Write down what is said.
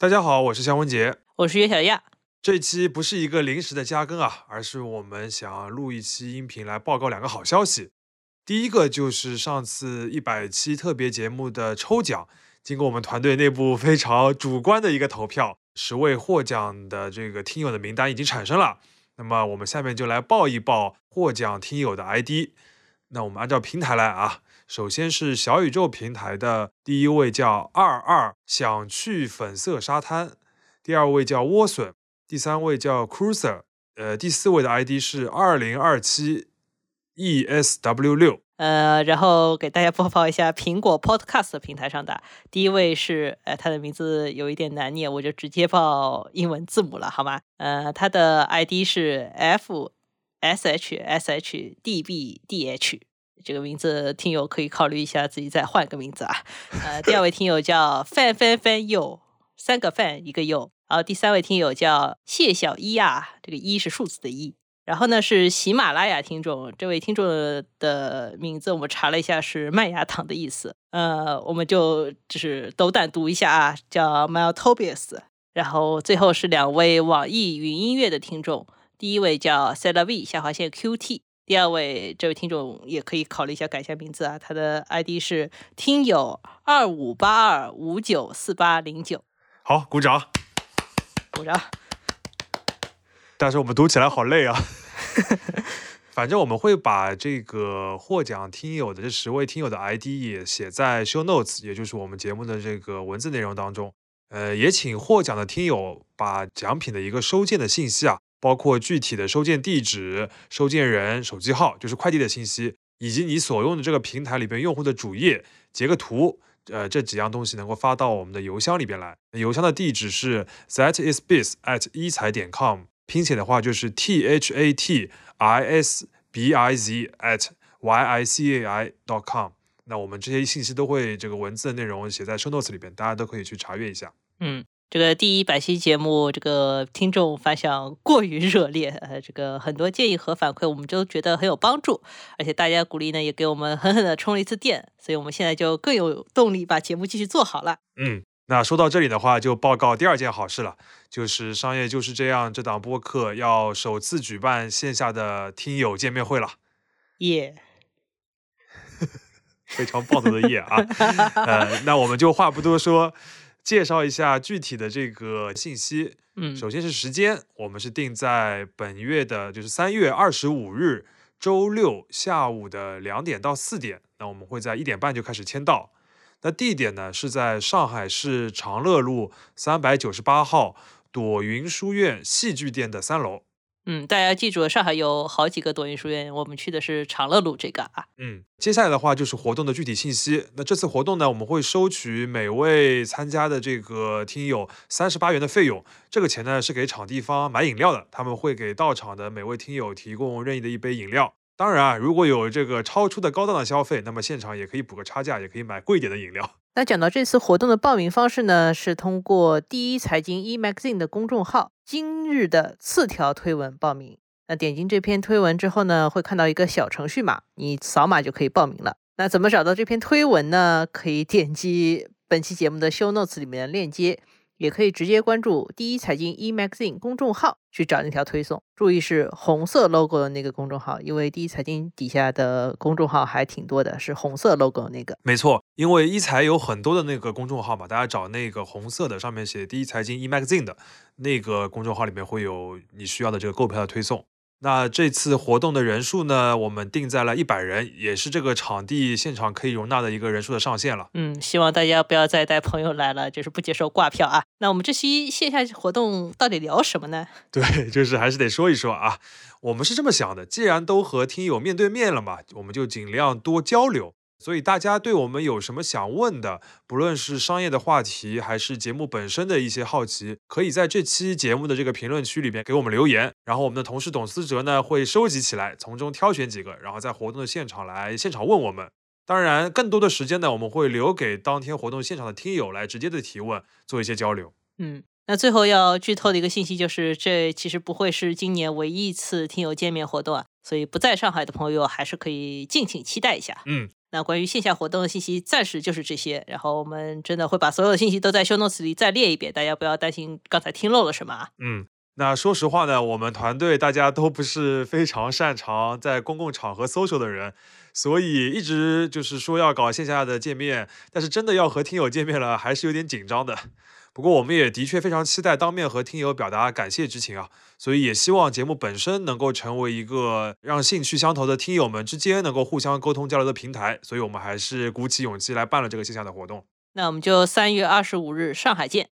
大家好，我是肖文杰，我是岳小亚。这期不是一个临时的加更啊，而是我们想录一期音频来报告两个好消息。第一个就是上次一百期特别节目的抽奖，经过我们团队内部非常主观的一个投票，十位获奖的这个听友的名单已经产生了。那么我们下面就来报一报获奖听友的 ID。那我们按照平台来啊。首先是小宇宙平台的第一位叫二二想去粉色沙滩，第二位叫莴笋，第三位叫 Cruiser，呃，第四位的 ID 是二零二七 ESW 六，呃，然后给大家播报一下苹果 Podcast 平台上的第一位是，呃，他的名字有一点难念，我就直接报英文字母了，好吗？呃，他的 ID 是 F S H S H D B D H。这个名字听友可以考虑一下，自己再换个名字啊。呃，第二位听友叫范范范佑，三个范一个佑。然后第三位听友叫谢小一啊，这个一是数字的一。然后呢是喜马拉雅听众，这位听众的名字我们查了一下是麦芽糖的意思。呃，我们就就是斗胆读一下啊，叫 Maltobius。然后最后是两位网易云音乐的听众，第一位叫 c e l a V 下划线 QT。第二位这位听众也可以考虑一下改一下名字啊，他的 ID 是听友二五八二五九四八零九。好，鼓掌，鼓掌。但是我们读起来好累啊。反正我们会把这个获奖听友的这十位听友的 ID 也写在 Show Notes，也就是我们节目的这个文字内容当中。呃，也请获奖的听友把奖品的一个收件的信息啊。包括具体的收件地址、收件人、手机号，就是快递的信息，以及你所用的这个平台里边用户的主页，截个图，呃，这几样东西能够发到我们的邮箱里边来。邮箱的地址是 thatisbiz at 一财点 com，拼写的话就是 t h a t i s b i z at y i c a i dot com。那我们这些信息都会这个文字的内容写在 show notes 里边，大家都可以去查阅一下。嗯。这个第一百期节目，这个听众反响过于热烈，呃，这个很多建议和反馈，我们都觉得很有帮助，而且大家鼓励呢，也给我们狠狠的充了一次电，所以我们现在就更有动力把节目继续做好了。嗯，那说到这里的话，就报告第二件好事了，就是商业就是这样这档播客要首次举办线下的听友见面会了。耶，非常暴躁的耶啊！呃，那我们就话不多说。介绍一下具体的这个信息。嗯，首先是时间，我们是定在本月的，就是三月二十五日周六下午的两点到四点。那我们会在一点半就开始签到。那地点呢是在上海市长乐路三百九十八号朵云书院戏剧店的三楼。嗯，大家记住，上海有好几个朵云书院，我们去的是长乐路这个啊。嗯，接下来的话就是活动的具体信息。那这次活动呢，我们会收取每位参加的这个听友三十八元的费用，这个钱呢是给场地方买饮料的，他们会给到场的每位听友提供任意的一杯饮料。当然啊，如果有这个超出的高档的消费，那么现场也可以补个差价，也可以买贵一点的饮料。那讲到这次活动的报名方式呢，是通过第一财经 e magazine 的公众号今日的次条推文报名。那点进这篇推文之后呢，会看到一个小程序码，你扫码就可以报名了。那怎么找到这篇推文呢？可以点击本期节目的 show notes 里面的链接。也可以直接关注第一财经 e magazine 公众号去找那条推送，注意是红色 logo 的那个公众号，因为第一财经底下的公众号还挺多的，是红色 logo 那个。没错，因为一财有很多的那个公众号嘛，大家找那个红色的上面写第一财经 e magazine 的那个公众号里面会有你需要的这个购票的推送。那这次活动的人数呢，我们定在了一百人，也是这个场地现场可以容纳的一个人数的上限了。嗯，希望大家不要再带朋友来了，就是不接受挂票啊。那我们这期线下活动到底聊什么呢？对，就是还是得说一说啊。我们是这么想的，既然都和听友面对面了嘛，我们就尽量多交流。所以大家对我们有什么想问的，不论是商业的话题，还是节目本身的一些好奇，可以在这期节目的这个评论区里边给我们留言，然后我们的同事董思哲呢会收集起来，从中挑选几个，然后在活动的现场来现场问我们。当然，更多的时间呢，我们会留给当天活动现场的听友来直接的提问，做一些交流。嗯。那最后要剧透的一个信息就是，这其实不会是今年唯一一次听友见面活动啊，所以不在上海的朋友还是可以敬请期待一下。嗯，那关于线下活动的信息暂时就是这些，然后我们真的会把所有的信息都在 show notes 里再列一遍，大家不要担心刚才听漏了什么啊。嗯，那说实话呢，我们团队大家都不是非常擅长在公共场合 social 的人，所以一直就是说要搞线下的见面，但是真的要和听友见面了，还是有点紧张的。不过我们也的确非常期待当面和听友表达感谢之情啊，所以也希望节目本身能够成为一个让兴趣相投的听友们之间能够互相沟通交流的平台，所以我们还是鼓起勇气来办了这个线下的活动。那我们就三月二十五日上海见。